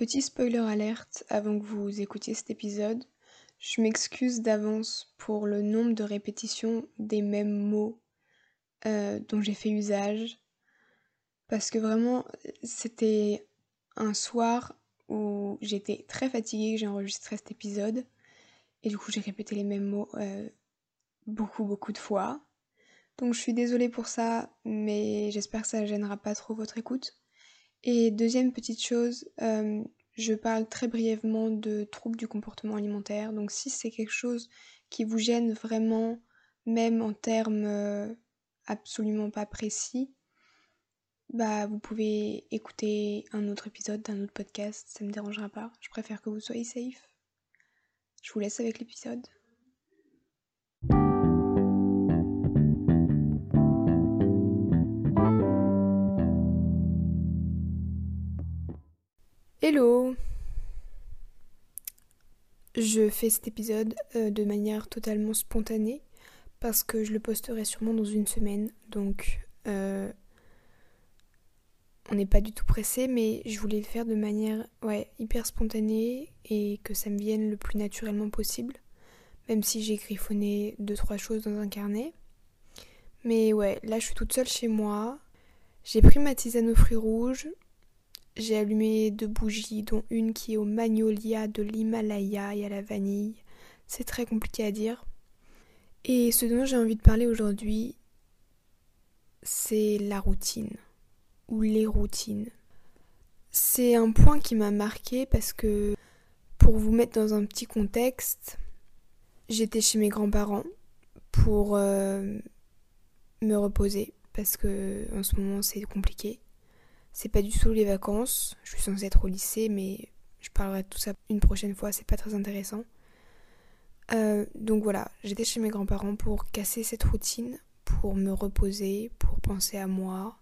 Petit spoiler alerte avant que vous écoutiez cet épisode, je m'excuse d'avance pour le nombre de répétitions des mêmes mots euh, dont j'ai fait usage. Parce que vraiment, c'était un soir où j'étais très fatiguée que j'ai enregistré cet épisode. Et du coup, j'ai répété les mêmes mots euh, beaucoup, beaucoup de fois. Donc je suis désolée pour ça, mais j'espère que ça ne gênera pas trop votre écoute. Et deuxième petite chose, euh, je parle très brièvement de troubles du comportement alimentaire. Donc si c'est quelque chose qui vous gêne vraiment, même en termes euh, absolument pas précis, bah vous pouvez écouter un autre épisode d'un autre podcast, ça me dérangera pas. Je préfère que vous soyez safe. Je vous laisse avec l'épisode. Je fais cet épisode euh, de manière totalement spontanée parce que je le posterai sûrement dans une semaine, donc euh, on n'est pas du tout pressé, mais je voulais le faire de manière ouais, hyper spontanée et que ça me vienne le plus naturellement possible, même si j'ai griffonné deux trois choses dans un carnet. Mais ouais, là je suis toute seule chez moi. J'ai pris ma tisane aux fruits rouges, j'ai allumé deux bougies, dont une qui est au magnolia de l'Himalaya et à la vanille. C'est très compliqué à dire. Et ce dont j'ai envie de parler aujourd'hui, c'est la routine ou les routines. C'est un point qui m'a marqué parce que, pour vous mettre dans un petit contexte, j'étais chez mes grands-parents pour euh, me reposer parce que en ce moment c'est compliqué. C'est pas du tout les vacances. Je suis censée être au lycée, mais je parlerai de tout ça une prochaine fois. C'est pas très intéressant. Euh, donc voilà, j'étais chez mes grands-parents pour casser cette routine, pour me reposer, pour penser à moi,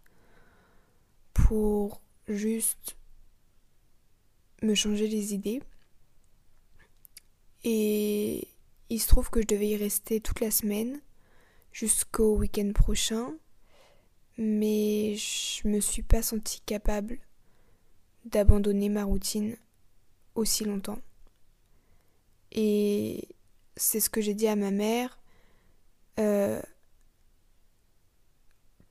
pour juste me changer les idées. Et il se trouve que je devais y rester toute la semaine jusqu'au week-end prochain mais je me suis pas sentie capable d'abandonner ma routine aussi longtemps. Et c'est ce que j'ai dit à ma mère. Euh,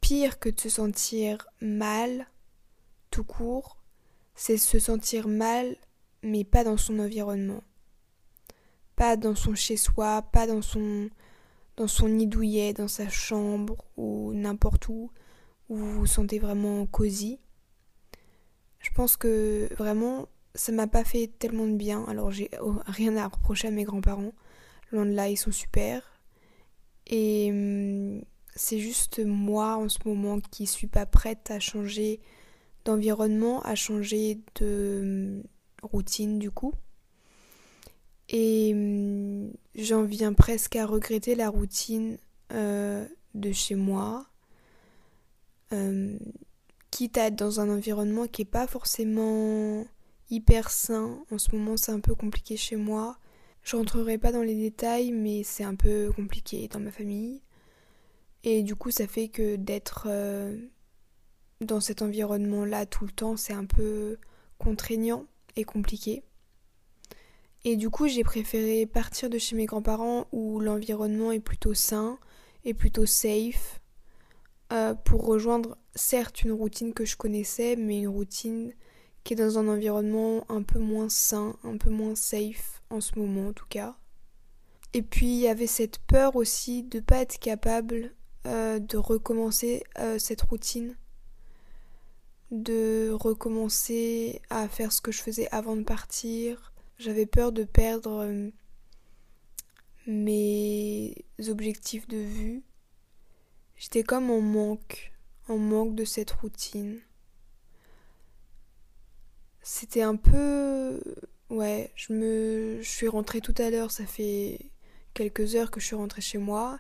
pire que de se sentir mal, tout court, c'est se sentir mal, mais pas dans son environnement. Pas dans son chez-soi, pas dans son, dans son nid douillet, dans sa chambre ou n'importe où où vous vous sentez vraiment cosy. Je pense que vraiment ça m'a pas fait tellement de bien. Alors j'ai rien à reprocher à mes grands-parents. Loin de là, ils sont super. Et hum, c'est juste moi en ce moment qui suis pas prête à changer d'environnement, à changer de hum, routine du coup. Et hum, j'en viens presque à regretter la routine euh, de chez moi, euh, quitte à être dans un environnement qui est pas forcément hyper sain. En ce moment, c'est un peu compliqué chez moi. Je rentrerai pas dans les détails, mais c'est un peu compliqué dans ma famille. Et du coup, ça fait que d'être euh, dans cet environnement-là tout le temps, c'est un peu contraignant et compliqué. Et du coup, j'ai préféré partir de chez mes grands-parents où l'environnement est plutôt sain et plutôt safe euh, pour rejoindre certes une routine que je connaissais, mais une routine qui est dans un environnement un peu moins sain, un peu moins safe en ce moment en tout cas. Et puis il y avait cette peur aussi de pas être capable euh, de recommencer euh, cette routine, de recommencer à faire ce que je faisais avant de partir. J'avais peur de perdre mes objectifs de vue J'étais comme en manque, en manque de cette routine. C'était un peu... Ouais, je me... Suis rentrée tout à l'heure, ça fait quelques heures que je suis rentrée chez moi.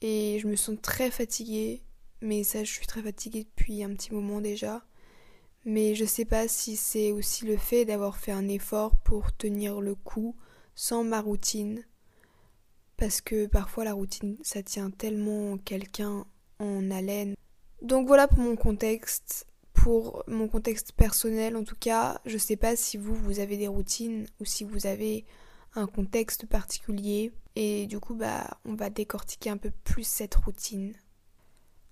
Et je me sens très fatiguée. Mais ça, je suis très fatiguée depuis un petit moment déjà. Mais je sais pas si c'est aussi le fait d'avoir fait un effort pour tenir le coup sans ma routine parce que parfois la routine ça tient tellement quelqu'un en haleine. Donc voilà pour mon contexte, pour mon contexte personnel, en tout cas, je sais pas si vous, vous avez des routines ou si vous avez un contexte particulier. Et du coup, bah, on va décortiquer un peu plus cette routine.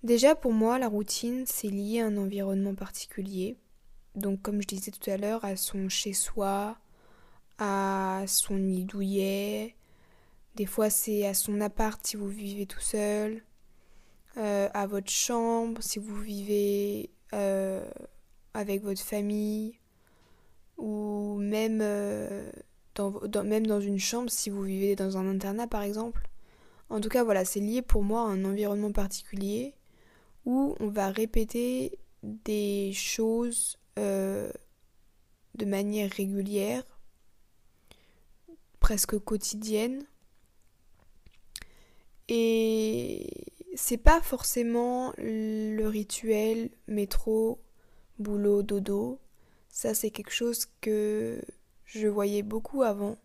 Déjà, pour moi, la routine, c'est lié à un environnement particulier. Donc, comme je disais tout à l'heure, à son chez-soi, à son nid douillet. Des fois, c'est à son appart si vous vivez tout seul. Euh, à votre chambre si vous vivez euh, avec votre famille. Ou même, euh, dans, même dans une chambre si vous vivez dans un internat, par exemple. En tout cas, voilà, c'est lié pour moi à un environnement particulier où on va répéter des choses de manière régulière, presque quotidienne. Et c'est pas forcément le rituel métro, boulot, dodo. Ça, c'est quelque chose que je voyais beaucoup avant.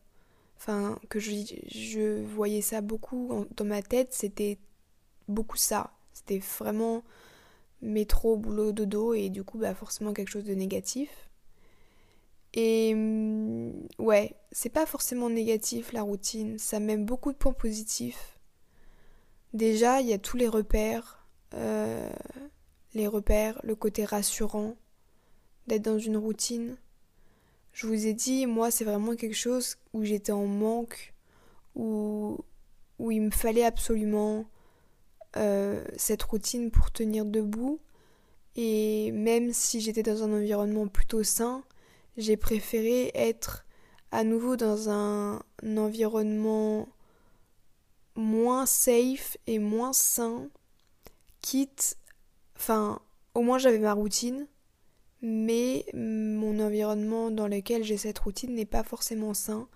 Enfin, que je, voyais ça beaucoup dans ma tête. C'était beaucoup ça. C'était vraiment métro, boulot, dodo et du coup bah forcément quelque chose de négatif. Et mm, ouais, c'est pas forcément négatif la routine, ça même beaucoup de points positifs. Déjà, il y a tous les repères, euh, les repères, le côté rassurant d'être dans une routine. Je vous ai dit, moi, c'est vraiment quelque chose où j'étais en manque, où, il me fallait absolument euh, cette routine pour tenir debout. Et même si j'étais dans un environnement plutôt sain, j'ai préféré être à nouveau dans un, environnement moins safe et moins sain, quitte, enfin, au moins j'avais ma routine, mais mon environnement dans lequel j'ai cette routine n'est pas forcément sain.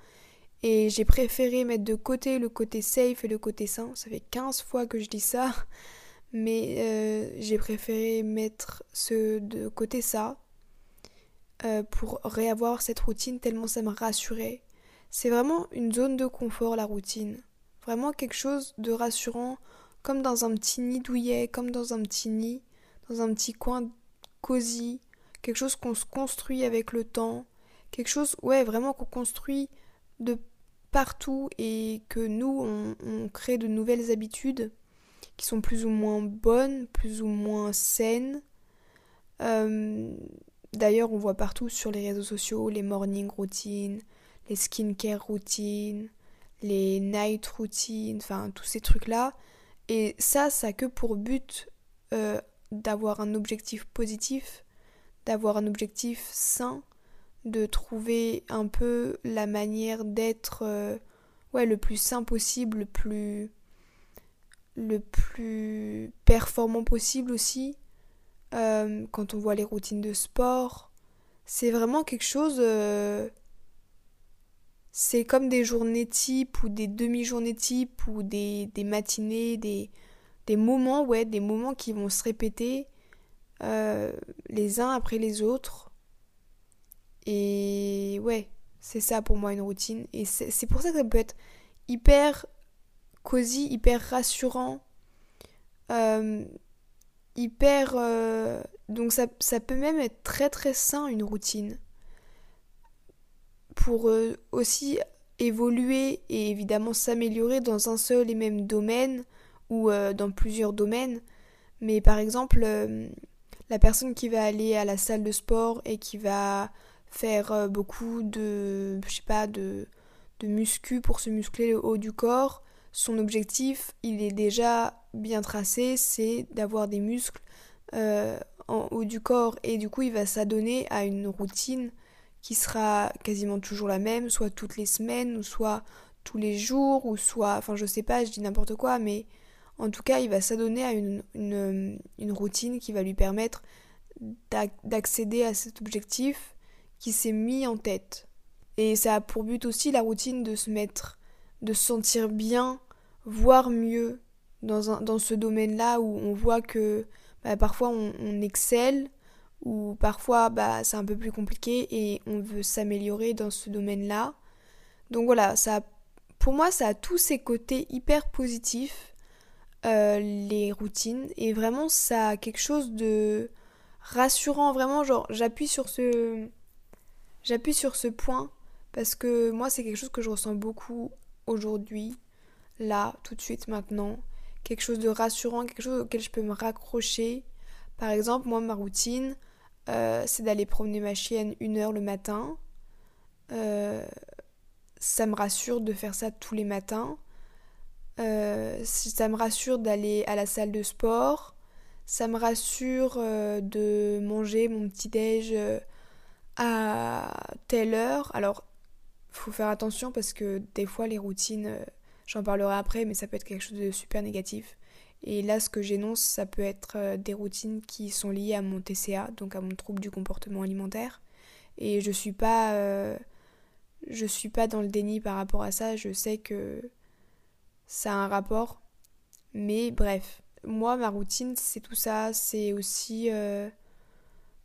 Et j'ai préféré mettre de côté le côté safe et le côté sain. Ça fait 15 fois que je dis ça. Mais euh, j'ai préféré mettre ce de côté ça euh, pour réavoir cette routine tellement ça me rassurait. C'est vraiment une zone de confort la routine. Vraiment quelque chose de rassurant, comme dans un petit nid douillet, comme dans un petit nid, dans un petit coin cosy, quelque chose qu'on se construit avec le temps, quelque chose, ouais, vraiment qu'on construit de partout et que nous, on, crée de nouvelles habitudes qui sont plus ou moins bonnes, plus ou moins saines. Euh, d'ailleurs, on voit partout sur les réseaux sociaux les morning routines, les skincare routines, les night routines, enfin tous ces trucs-là. Et ça, ça a que pour but euh, d'avoir un objectif positif, d'avoir un objectif sain de trouver un peu la manière d'être euh, ouais, le plus sain possible, le plus, le plus performant possible aussi. Euh, quand on voit les routines de sport, c'est vraiment quelque chose. Euh, c'est comme des journées types ou des demi-journées types ou des, matinées, des, moments, ouais, des moments qui vont se répéter les uns après les autres et ouais, c'est ça pour moi une routine. Et c'est pour ça que ça peut être hyper cosy, hyper rassurant, euh, hyper... Euh, donc ça, ça, peut même être très très sain une routine. Pour euh, aussi évoluer et évidemment s'améliorer dans un seul et même domaine ou dans plusieurs domaines. Mais par exemple, la personne qui va aller à la salle de sport et qui va faire euh, beaucoup de, je sais de, de muscu pour se muscler le haut du corps. Son objectif, il est déjà bien tracé, c'est d'avoir des muscles euh, en haut du corps et du coup il va s'adonner à une routine qui sera quasiment toujours la même, soit toutes les semaines ou soit tous les jours ou soit, enfin je sais pas, je dis n'importe quoi, mais en tout cas il va s'adonner à une, une, routine qui va lui permettre d'accéder à cet objectif qui s'est mis en tête. Et ça a pour but aussi la routine de se mettre, de se sentir bien, voire mieux dans, un, dans ce domaine-là où on voit que bah, parfois on, excelle, ou parfois bah, c'est un peu plus compliqué et on veut s'améliorer dans ce domaine-là. Donc voilà, ça, pour moi ça a tous ces côtés hyper positifs, euh, les routines, et vraiment ça a quelque chose de rassurant, vraiment, genre, j'appuie sur ce. J'appuie sur ce point parce que moi, c'est quelque chose que je ressens beaucoup aujourd'hui, là, tout de suite, maintenant. Quelque chose de rassurant, quelque chose auquel je peux me raccrocher. Par exemple, moi, ma routine, euh, c'est d'aller promener ma chienne une heure le matin. Euh, ça me rassure de faire ça tous les matins. Euh, ça me rassure d'aller à la salle de sport. Ça me rassure de manger mon petit déj à telle heure. Alors, faut faire attention parce que des fois les routines, j'en parlerai après, mais ça peut être quelque chose de super négatif. Et là, ce que j'énonce, ça peut être euh, des routines qui sont liées à mon TCA, donc à mon trouble du comportement alimentaire. Et je suis pas, euh, je suis pas dans le déni par rapport à ça. Je sais que ça a un rapport, mais bref, moi, ma routine, c'est tout ça. C'est aussi euh,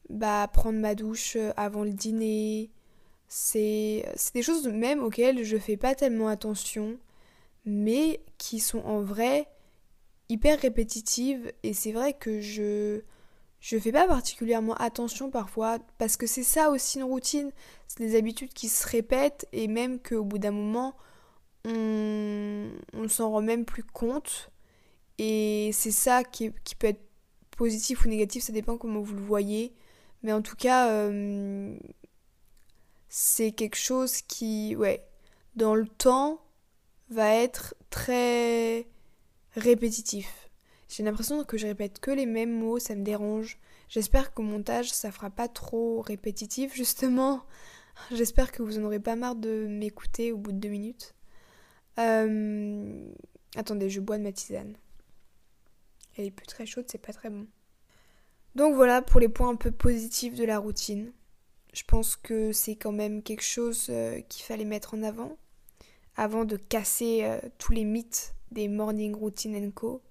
bah, prendre ma douche avant le dîner. C'est des choses même auxquelles je fais pas tellement attention, mais qui sont en vrai hyper répétitive et c'est vrai que je je fais pas particulièrement attention parfois parce que c'est ça aussi une routine, c'est des habitudes qui se répètent et même qu'au bout d'un moment on, on s'en rend même plus compte et c'est ça qui, qui, peut être positif ou négatif, ça dépend comment vous le voyez, mais en tout cas euh, c'est quelque chose qui ouais dans le temps va être très répétitif. J'ai l'impression que je répète que les mêmes mots, ça me dérange. J'espère qu'au montage, ça fera pas trop répétitif, justement. J'espère que vous en aurez pas marre de m'écouter au bout de deux minutes. Euh, attendez, je bois de ma tisane. Elle est plus très chaude, c'est pas très bon. Donc voilà pour les points un peu positifs de la routine. Je pense que c'est quand même quelque chose euh, qu'il fallait mettre en avant avant de casser euh, tous les mythes des morning routine co.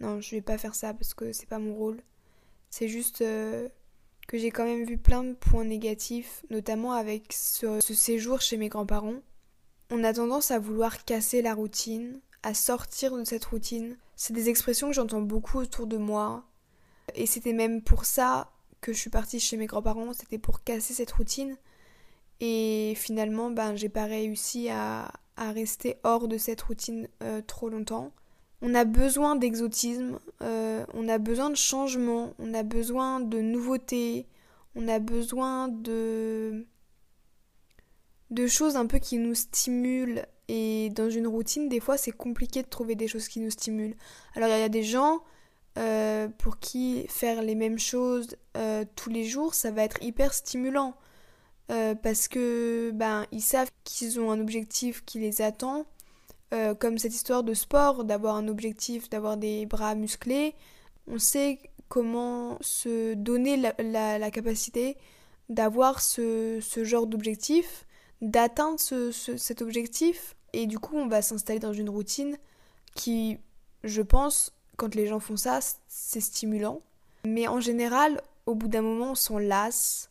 Non, je vais pas faire ça parce que c'est pas mon rôle. C'est juste euh, que j'ai quand même vu plein de points négatifs, notamment avec ce, séjour chez mes grands-parents. On a tendance à vouloir casser la routine, à sortir de cette routine. C'est des expressions que j'entends beaucoup autour de moi. Et c'était même pour ça que je suis partie chez mes grands-parents, c'était pour casser cette routine. Et finalement, ben, j'ai pas réussi à, à rester hors de cette routine euh, trop longtemps. On a besoin d'exotisme, euh, on a besoin de changement, on a besoin de nouveautés, on a besoin de de choses un peu qui nous stimulent et dans une routine des fois c'est compliqué de trouver des choses qui nous stimulent. Alors il y a des gens euh, pour qui faire les mêmes choses tous les jours ça va être hyper stimulant. Euh, parce que ben ils savent qu'ils ont un objectif qui les attend, euh, comme cette histoire de sport, d'avoir un objectif, d'avoir des bras musclés. On sait comment se donner la, capacité d'avoir ce, genre d'objectif, d'atteindre cet objectif, et du coup on va s'installer dans une routine qui, je pense, quand les gens font ça, c'est stimulant. Mais en général, au bout d'un moment, on s'en lasse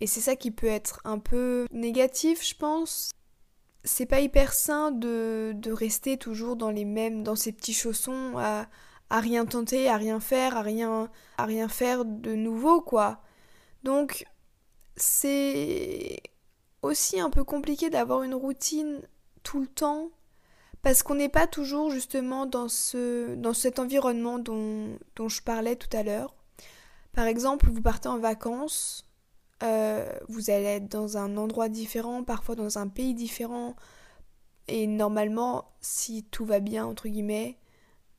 et c'est ça qui peut être un peu négatif, je pense. C'est pas hyper sain de, de, rester toujours dans les mêmes, dans ces petits chaussons, à, à rien tenter, à rien faire, à rien, à rien faire de nouveau, quoi. Donc, c'est aussi un peu compliqué d'avoir une routine tout le temps parce qu'on n'est pas toujours justement dans, ce, dans cet environnement dont, dont je parlais tout à l'heure. Par exemple, vous partez en vacances, euh, vous allez être dans un endroit différent, parfois dans un pays différent. Et normalement, si tout va bien, entre guillemets,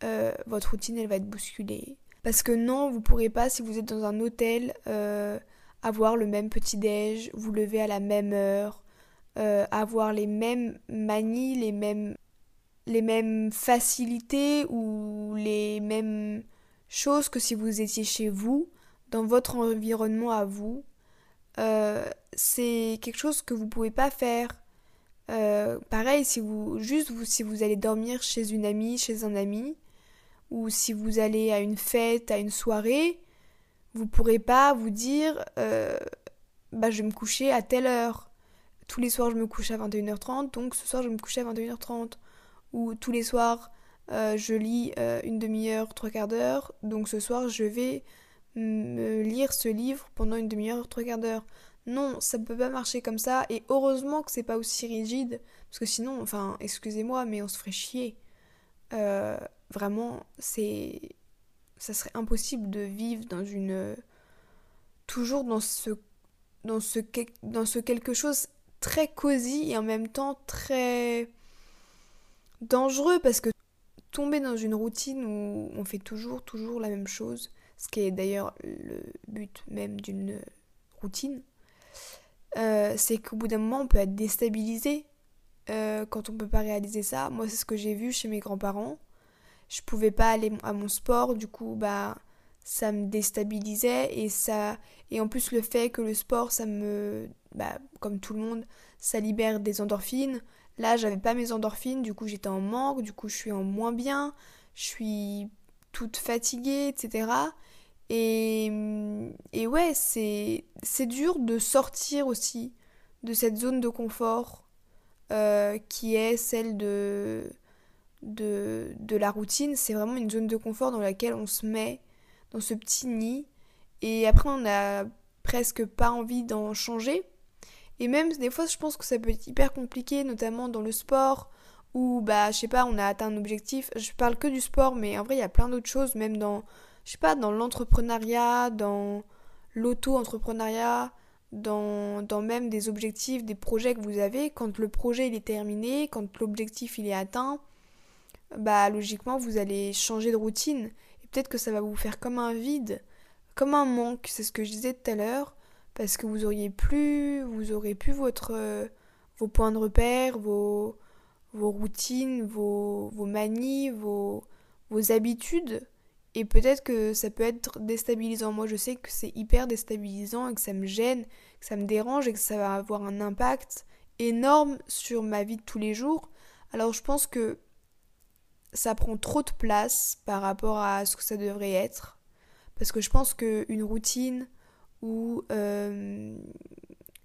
euh, votre routine, elle va être bousculée. Parce que non, vous pourrez pas, si vous êtes dans un hôtel, euh, avoir le même petit-déj, vous lever à la même heure, avoir les mêmes manies, les mêmes, les mêmes facilités ou les mêmes choses que si vous étiez chez vous, dans votre environnement à vous, c'est quelque chose que vous pouvez pas faire. Euh, pareil, si vous juste vous, si vous allez dormir chez une amie, chez un ami, ou si vous allez à une fête, à une soirée, vous pourrez pas vous dire euh, bah je vais me coucher à telle heure. Tous les soirs je me couche à 21h30, donc ce soir je me coucher à 21h30. Ou tous les soirs je lis une demi-heure, trois quarts d'heure, donc ce soir je vais me ce livre pendant une demi-heure, trois quarts d'heure. Non, ça peut pas marcher comme ça. Et heureusement que c'est pas aussi rigide. Parce que sinon, enfin, excusez-moi, mais on se ferait chier. Euh, vraiment, c'est. Ça serait impossible de vivre dans une. Toujours dans ce. Dans ce, dans ce quelque chose très cosy et en même temps très dangereux parce que tomber dans une routine où on fait toujours, toujours la même chose, ce qui est d'ailleurs le but même d'une routine, euh, c'est qu'au bout d'un moment, on peut être déstabilisé euh, quand on peut pas réaliser ça. Moi, c'est ce que j'ai vu chez mes grands-parents. Je pouvais pas aller à mon sport, du coup, bah, ça me déstabilisait et ça et en plus le fait que le sport, ça me, bah, comme tout le monde, ça libère des endorphines. Là, j'avais pas mes endorphines, du coup, j'étais en manque, du coup, je suis en moins bien, je suis toute fatiguée, etc. Et, et ouais, c'est, dur de sortir aussi de cette zone de confort euh, qui est celle de, de, de la routine. C'est vraiment une zone de confort dans laquelle on se met dans ce petit nid. Et après, on n'a presque pas envie d'en changer. Et même des fois, je pense que ça peut être hyper compliqué, notamment dans le sport, où, bah, je sais pas, on a atteint un objectif. Je parle que du sport, mais en vrai, il y a plein d'autres choses, même dans je sais pas, dans l'entrepreneuriat, dans l'auto-entrepreneuriat, dans, dans même des objectifs, des projets que vous avez, quand le projet il est terminé, quand l'objectif il est atteint, bah logiquement vous allez changer de routine. Et peut-être que ça va vous faire comme un vide, comme un manque, c'est ce que je disais tout à l'heure, parce que vous auriez plus, vous aurez plus votre vos points de repère, vos, vos routines, vos, vos manies, vos, vos habitudes et peut-être que ça peut être déstabilisant. Moi, je sais que c'est hyper déstabilisant et que ça me gêne, que ça me dérange et que ça va avoir un impact énorme sur ma vie de tous les jours. Alors, je pense que ça prend trop de place par rapport à ce que ça devrait être. Parce que je pense qu'une routine ou euh,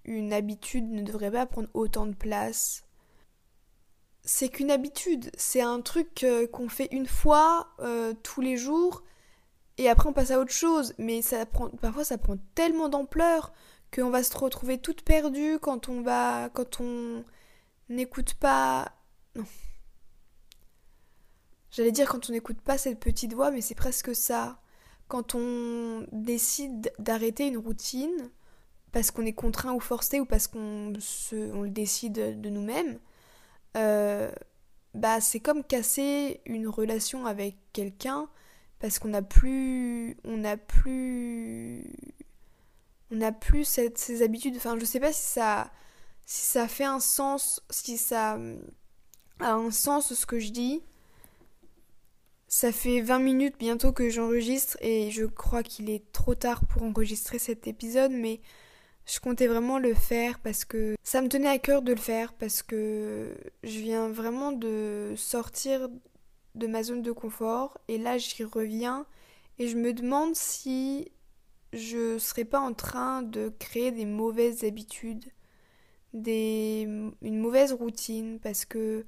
une habitude ne devrait pas prendre autant de place c'est qu'une habitude, c'est un truc euh, qu'on fait une fois euh, tous les jours et après on passe à autre chose. Mais ça prend, parfois ça prend tellement d'ampleur qu'on va se retrouver toute perdue quand on va, quand on n'écoute pas. Non. J'allais dire quand on n'écoute pas cette petite voix, mais c'est presque ça. Quand on décide d'arrêter une routine parce qu'on est contraint ou forcé ou parce qu'on on le décide de nous-mêmes euh, bah c'est comme casser une relation avec quelqu'un parce qu'on n'a plus on n'a plus on n'a plus cette, ces habitudes. Enfin je sais pas si ça si ça fait un sens si ça a un sens ce que je dis. Ça fait 20 minutes bientôt que j'enregistre et je crois qu'il est trop tard pour enregistrer cet épisode mais je comptais vraiment le faire parce que ça me tenait à cœur de le faire parce que je viens vraiment de sortir de ma zone de confort et là j'y reviens et je me demande si je serais pas en train de créer des mauvaises habitudes, des, une mauvaise routine parce que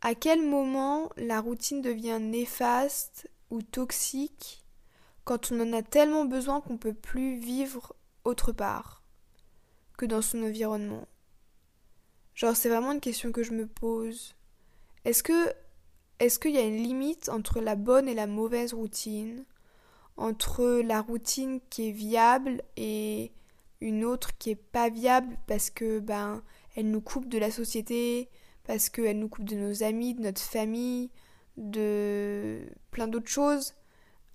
à quel moment la routine devient néfaste ou toxique quand on en a tellement besoin qu'on peut plus vivre autre part? Que dans son environnement Genre, c'est vraiment une question que je me pose. Est-ce que est-ce qu'il y a une limite entre la bonne et la mauvaise routine? Entre la routine qui est viable et une autre qui est pas viable parce que ben elle nous coupe de la société, parce qu'elle nous coupe de nos amis, de notre famille, de plein d'autres choses.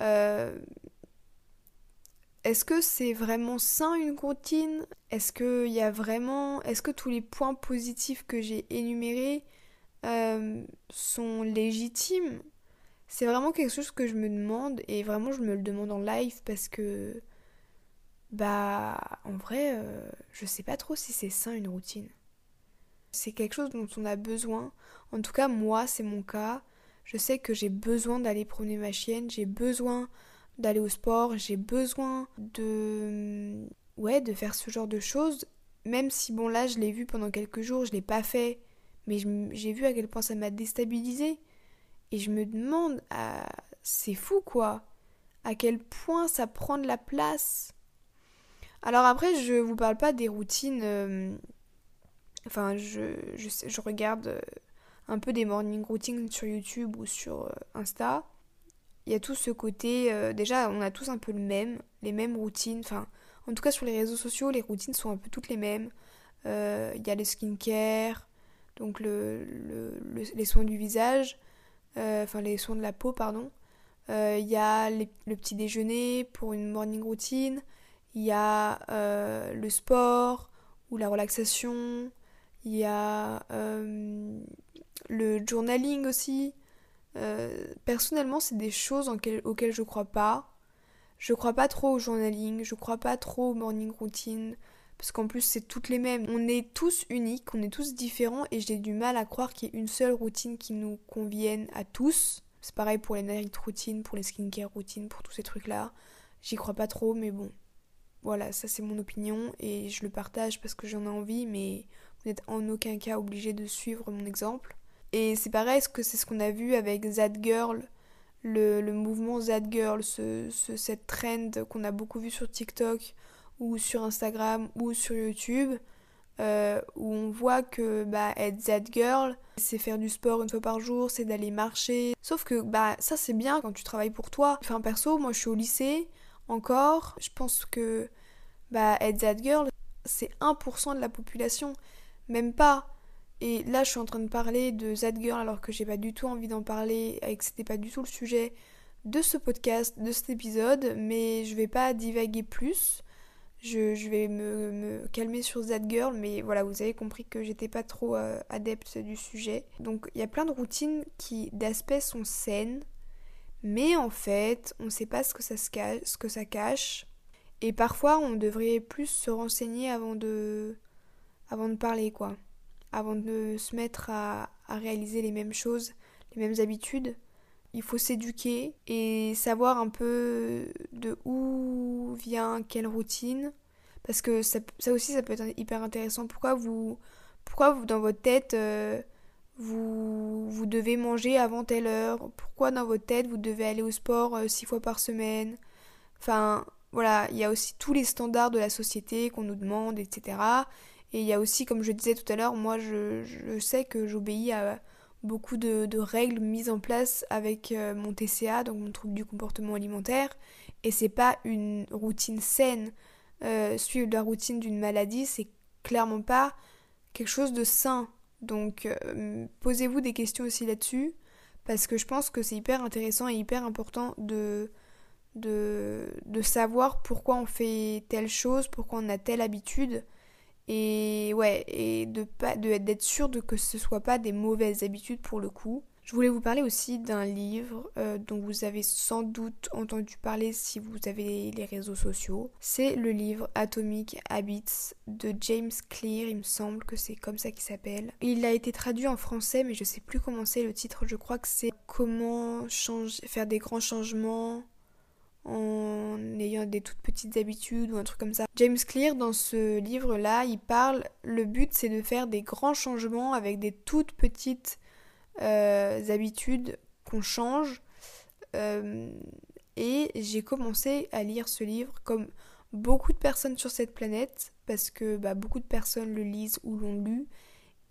Euh, est-ce que c'est vraiment sain une routine Est-ce que y a vraiment, est-ce que tous les points positifs que j'ai énumérés euh, sont légitimes? C'est vraiment quelque chose que je me demande et vraiment je me le demande en live parce que bah en vrai euh, je sais pas trop si c'est sain une routine. C'est quelque chose dont on a besoin. En tout cas moi c'est mon cas. Je sais que j'ai besoin d'aller promener ma chienne, j'ai besoin d'aller au sport, j'ai besoin de ouais, de faire ce genre de choses même si bon là je l'ai vu pendant quelques jours, je l'ai pas fait, mais j'ai vu à quel point ça m'a déstabilisé et je me demande ah, c'est fou quoi. à quel point ça prend de la place. Alors après, je vous parle pas des routines. Euh, enfin, je, je, regarde euh, un peu des morning routines sur YouTube ou sur euh, Insta. Il y a tout ce côté. déjà, on a tous un peu le même, les mêmes routines. Enfin, en tout cas, sur les réseaux sociaux, les routines sont un peu toutes les mêmes. Il y a le skincare, donc le, les soins du visage, enfin les soins de la peau, pardon. Il y a le petit déjeuner pour une morning routine il y a euh, le sport ou la relaxation, il y a euh, le journaling aussi. Euh, personnellement, c'est des choses auxquelles je crois pas. Je crois pas trop au journaling, je crois pas trop au morning routine, parce qu'en plus c'est toutes les mêmes. On est tous uniques, on est tous différents, et j'ai du mal à croire qu'il y ait une seule routine qui nous convienne à tous. C'est pareil pour les night routines, pour les skincare routines, pour tous ces trucs-là. J'y crois pas trop, mais bon, voilà, ça c'est mon opinion et je le partage parce que j'en ai envie, mais vous n'êtes en aucun cas obligé de suivre mon exemple. Et c'est pareil, ce que c'est ce qu'on a vu avec That Girl, le, mouvement That Girl, ce, cette trend qu'on a beaucoup vu sur TikTok ou sur Instagram ou sur YouTube, euh, où on voit que bah, être That Girl, c'est faire du sport une fois par jour, c'est d'aller marcher. Sauf que bah ça c'est bien quand tu travailles pour toi. Enfin perso, moi je suis au lycée, encore. Je pense que bah, être that girl, c'est 1% de la population, même pas. Et là, je suis en train de parler de that girl alors que j'ai pas du tout envie d'en parler et que c'était pas du tout le sujet de ce podcast, de cet épisode, mais je vais pas divaguer plus. Je, vais me, calmer sur That Girl, mais voilà, vous avez compris que j'étais pas trop euh, adepte du sujet. Donc il y a plein de routines qui d'aspect sont saines, mais en fait, on sait pas ce que ça, cache, ce que ça cache. Et parfois, on devrait plus se renseigner avant de parler, quoi. Avant de se mettre à, réaliser les mêmes choses, les mêmes habitudes. Il faut s'éduquer et savoir un peu de où vient quelle routine. Parce que ça, aussi, ça peut être hyper intéressant. Pourquoi vous, pourquoi dans votre tête, euh, vous, vous devez manger avant telle heure, pourquoi dans votre tête vous devez aller au sport euh, six fois par semaine? Enfin, voilà, il y a aussi tous les standards de la société qu'on nous demande, etc. Et il y a aussi, comme je disais tout à l'heure, moi je, sais que j'obéis à beaucoup de, règles mises en place avec euh, mon TCA, donc mon trouble du comportement alimentaire, et c'est pas une routine saine. Euh, suivre la routine d'une maladie, c'est clairement pas quelque chose de sain. Donc euh, posez-vous des questions aussi là-dessus, parce que je pense que c'est hyper intéressant et hyper important de, de, savoir pourquoi on fait telle chose, pourquoi on a telle habitude, et ouais, et de pas d'être sûr de que ce soit pas des mauvaises habitudes pour le coup. Je voulais vous parler aussi d'un livre euh, dont vous avez sans doute entendu parler si vous avez les réseaux sociaux. C'est le livre Atomic Habits de James Clear, il me semble que c'est comme ça qu'il s'appelle. Il a été traduit en français mais je sais plus comment c'est le titre, je crois que c'est Comment faire des grands changements en ayant des toutes petites habitudes ou un truc comme ça. James Clear, dans ce livre-là, il parle, le but c'est de faire des grands changements avec des toutes petites euh, habitudes qu'on change. Euh, et j'ai commencé à lire ce livre comme beaucoup de personnes sur cette planète, parce que bah, beaucoup de personnes le lisent ou l'ont lu.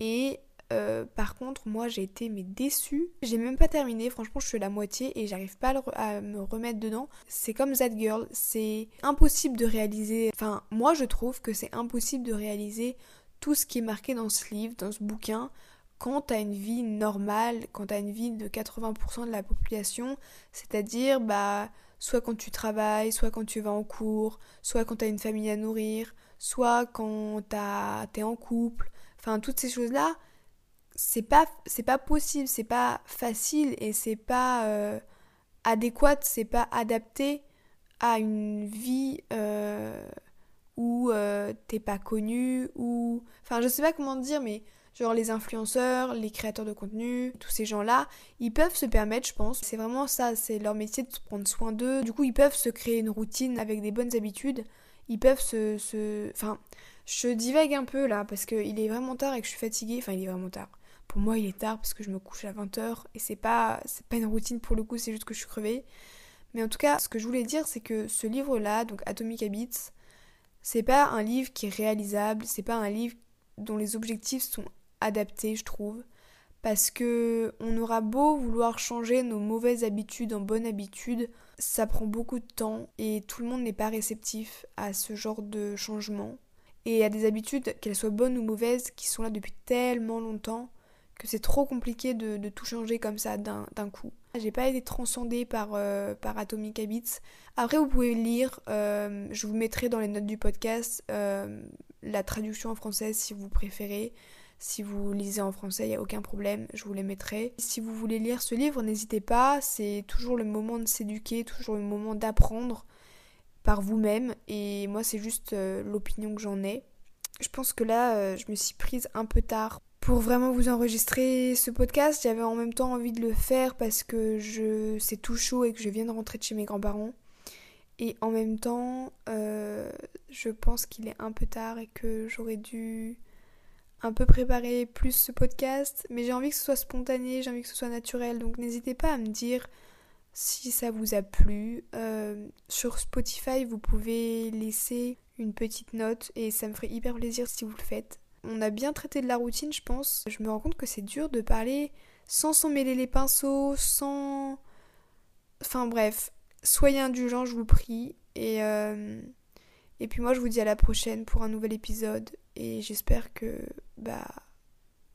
Et euh, par contre, moi j'ai été mais déçue. J'ai même pas terminé, franchement, je suis à la moitié et j'arrive pas à, me remettre dedans. C'est comme That Girl, c'est impossible de réaliser. Enfin, moi je trouve que c'est impossible de réaliser tout ce qui est marqué dans ce livre, dans ce bouquin, quand tu as une vie normale, quand tu as une vie de 80% de la population, c'est-à-dire bah soit quand tu travailles, soit quand tu vas en cours, soit quand tu as une famille à nourrir, soit quand tu es en couple, enfin toutes ces choses-là, c'est pas c'est pas possible, c'est pas facile et c'est pas euh, adéquat, c'est pas adapté à une vie euh, où euh, t'es pas connu ou enfin je sais pas comment dire mais Genre les influenceurs, les créateurs de contenu, tous ces gens-là, ils peuvent se permettre, je pense. C'est vraiment ça, c'est leur métier de prendre soin d'eux. Du coup, ils peuvent se créer une routine avec des bonnes habitudes. Ils peuvent se... se... Enfin, je divague un peu là, parce qu'il est vraiment tard et que je suis fatiguée. Enfin, il est vraiment tard. Pour moi, il est tard parce que je me couche à 20h et c'est pas, c'est pas une routine pour le coup, c'est juste que je suis crevée. Mais en tout cas, ce que je voulais dire, c'est que ce livre-là, donc Atomic Habits, c'est pas un livre qui est réalisable, c'est pas un livre dont les objectifs sont adaptés, je trouve. Parce que on aura beau vouloir changer nos mauvaises habitudes en bonnes habitudes, ça prend beaucoup de temps et tout le monde n'est pas réceptif à ce genre de changement. Et a des habitudes, qu'elles soient bonnes ou mauvaises, qui sont là depuis tellement longtemps que c'est trop compliqué de, tout changer comme ça d'un coup. J'ai pas été transcendée par, euh, par Atomic Habits. Après, vous pouvez lire, euh, je vous mettrai dans les notes du podcast euh, la traduction en français si vous préférez. Si vous lisez en français, il n'y a aucun problème, je vous les mettrai. Si vous voulez lire ce livre, n'hésitez pas, c'est toujours le moment de s'éduquer, toujours le moment d'apprendre par vous-même. Et moi, c'est juste l'opinion que j'en ai. Je pense que là, je me suis prise un peu tard pour vraiment vous enregistrer ce podcast. J'avais en même temps envie de le faire parce que je c'est tout chaud et que je viens de rentrer de chez mes grands-parents. Et en même temps, euh, je pense qu'il est un peu tard et que j'aurais dû un peu préparer plus ce podcast. Mais j'ai envie que ce soit spontané, j'ai envie que ce soit naturel. Donc n'hésitez pas à me dire si ça vous a plu. Euh, sur Spotify, vous pouvez laisser une petite note et ça me ferait hyper plaisir si vous le faites. On a bien traité de la routine, je pense. Je me rends compte que c'est dur de parler sans s'en mêler les pinceaux, sans... Enfin bref, soyez indulgents, je vous prie. Et, euh, puis moi, je vous dis à la prochaine pour un nouvel épisode. Et j'espère que bah,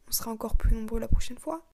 on sera encore plus nombreux la prochaine fois.